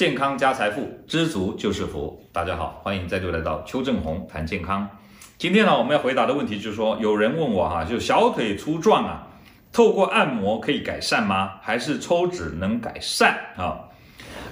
健康加财富，知足就是福。大家好，欢迎再度来到邱正红谈健康。今天呢，我们要回答的问题就是说，有人问我哈，就小腿粗壮啊，透过按摩可以改善吗？还是抽脂能改善啊？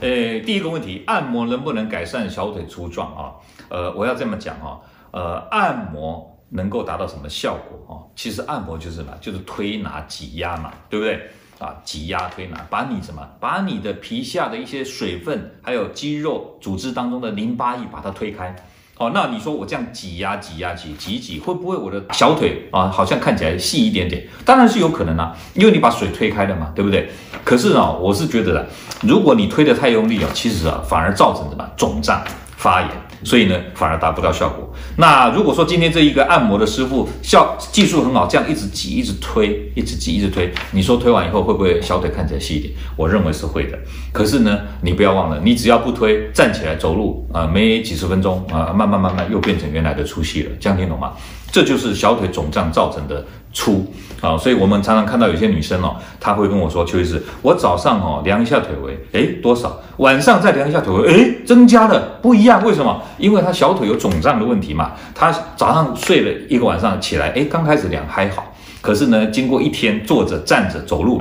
呃，第一个问题，按摩能不能改善小腿粗壮啊？呃，我要这么讲哈，呃，按摩能够达到什么效果啊？其实按摩就是什么？就是推拿挤压嘛，对不对？啊，挤压推拿，把你什么？把你的皮下的一些水分，还有肌肉组织当中的淋巴液，把它推开。好，那你说我这样挤压、挤压、挤挤挤，会不会我的小腿啊，好像看起来细一点点？当然是有可能啊，因为你把水推开了嘛，对不对？可是啊，我是觉得，如果你推得太用力啊，其实啊，反而造成什么？肿胀、发炎。所以呢，反而达不到效果。那如果说今天这一个按摩的师傅效技术很好，这样一直挤、一直推、一直挤、一直推，你说推完以后会不会小腿看起来细一点？我认为是会的。可是呢，你不要忘了，你只要不推，站起来走路啊、没几十分钟啊、慢慢慢慢又变成原来的粗细了。这样听懂吗？这就是小腿肿胀造成的粗啊，所以我们常常看到有些女生哦，她会跟我说：“邱医师，我早上哦量一下腿围，诶，多少？晚上再量一下腿围，诶，增加了，不一样，为什么？因为她小腿有肿胀的问题嘛。她早上睡了一个晚上起来，诶，刚开始量还好，可是呢，经过一天坐着、站着、走路。”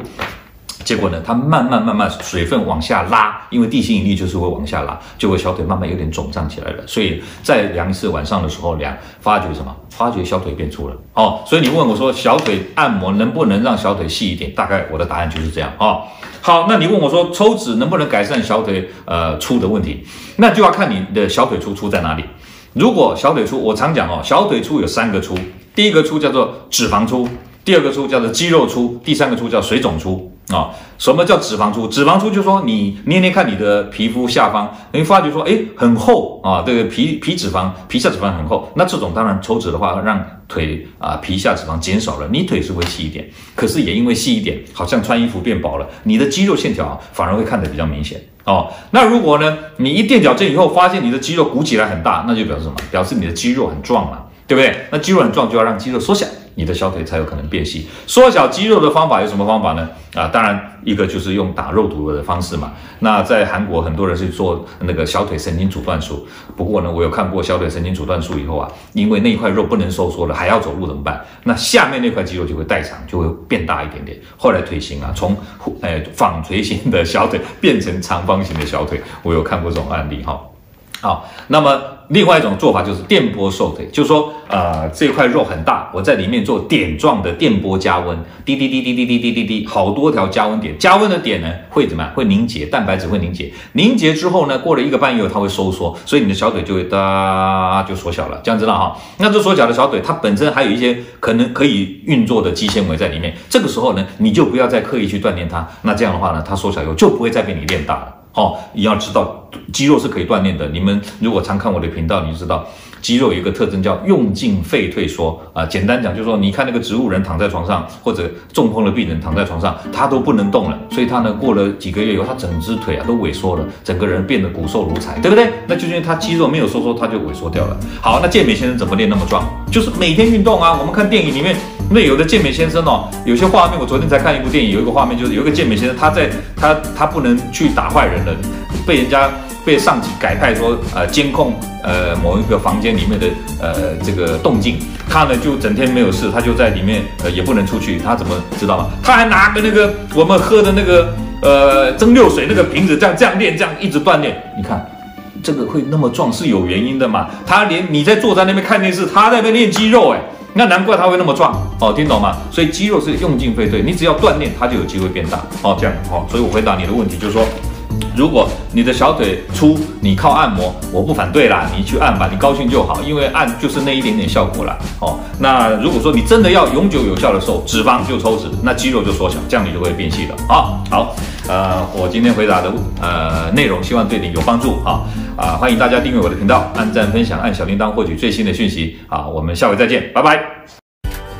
结果呢，它慢慢慢慢水分往下拉，因为地心引力就是会往下拉，就会小腿慢慢有点肿胀起来了。所以再量一次，晚上的时候量，发觉什么？发觉小腿变粗了。哦，所以你问我说，小腿按摩能不能让小腿细一点？大概我的答案就是这样。哦，好，那你问我说，抽脂能不能改善小腿呃粗的问题？那就要看你的小腿粗粗在哪里。如果小腿粗，我常讲哦，小腿粗有三个粗，第一个粗叫做脂肪粗，第二个粗叫做肌肉粗，第三个粗叫水肿粗。啊、什么叫脂肪粗？脂肪粗就是说你捏捏看你的皮肤下方，你发觉说，哎，很厚啊，这个皮皮脂肪、皮下脂肪很厚。那这种当然抽脂的话，让腿啊皮下脂肪减少了，你腿是会细一点。可是也因为细一点，好像穿衣服变薄了，你的肌肉线条反而会看得比较明显哦。那如果呢，你一垫脚尖以后，发现你的肌肉鼓起来很大，那就表示什么？表示你的肌肉很壮了，对不对？那肌肉很壮就要让肌肉缩小。你的小腿才有可能变细。缩小肌肉的方法有什么方法呢？啊，当然一个就是用打肉毒的方式嘛。那在韩国很多人是做那个小腿神经阻断术。不过呢，我有看过小腿神经阻断术以后啊，因为那一块肉不能收缩了，还要走路怎么办？那下面那块肌肉就会代偿，就会变大一点点。后来腿型啊，从呃纺锤形的小腿变成长方形的小腿，我有看过这种案例哈。好，那么。另外一种做法就是电波瘦腿，就是说，呃，这块肉很大，我在里面做点状的电波加温，滴滴滴滴滴滴滴滴滴，好多条加温点，加温的点呢会怎么样？会凝结，蛋白质会凝结，凝结之后呢，过了一个半月它会收缩，所以你的小腿就会哒就缩小了，这样知道哈？那这缩小的小腿，它本身还有一些可能可以运作的肌纤维在里面，这个时候呢，你就不要再刻意去锻炼它，那这样的话呢，它缩小以后就不会再被你练大了。哦，你要知道，肌肉是可以锻炼的。你们如果常看我的频道，你就知道，肌肉有一个特征叫用进废退缩啊。简单讲就是说，你看那个植物人躺在床上，或者中风的病人躺在床上，他都不能动了，所以他呢过了几个月以后，他整只腿啊都萎缩了，整个人变得骨瘦如柴，对不对？那就是因为他肌肉没有收缩，他就萎缩掉了。好，那健美先生怎么练那么壮？就是每天运动啊。我们看电影里面。那有的健美先生哦，有些画面，我昨天才看一部电影，有一个画面就是有一个健美先生，他在他他不能去打坏人了，被人家被上级改派说呃监控呃某一个房间里面的呃这个动静，他呢就整天没有事，他就在里面呃也不能出去，他怎么知道吗？他还拿个那个我们喝的那个呃蒸馏水那个瓶子这样这样练，这样一直锻炼，你看这个会那么壮是有原因的嘛？他连你在坐在那边看电视，他在那边练肌肉哎。那难怪他会那么壮哦，听懂吗？所以肌肉是用进废退，你只要锻炼，它就有机会变大哦。这样哦，所以我回答你的问题就是说，如果你的小腿粗，你靠按摩，我不反对啦，你去按吧，你高兴就好，因为按就是那一点点效果啦。哦。那如果说你真的要永久有效的瘦，脂肪就抽脂，那肌肉就缩小，这样你就会变细了。好，好，呃，我今天回答的呃内容，希望对你有帮助啊。啊，欢迎大家订阅我的频道，按赞、分享、按小铃铛，获取最新的讯息。好，我们下回再见，拜拜。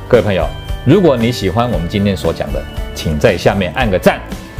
各位朋友，如果你喜欢我们今天所讲的，请在下面按个赞。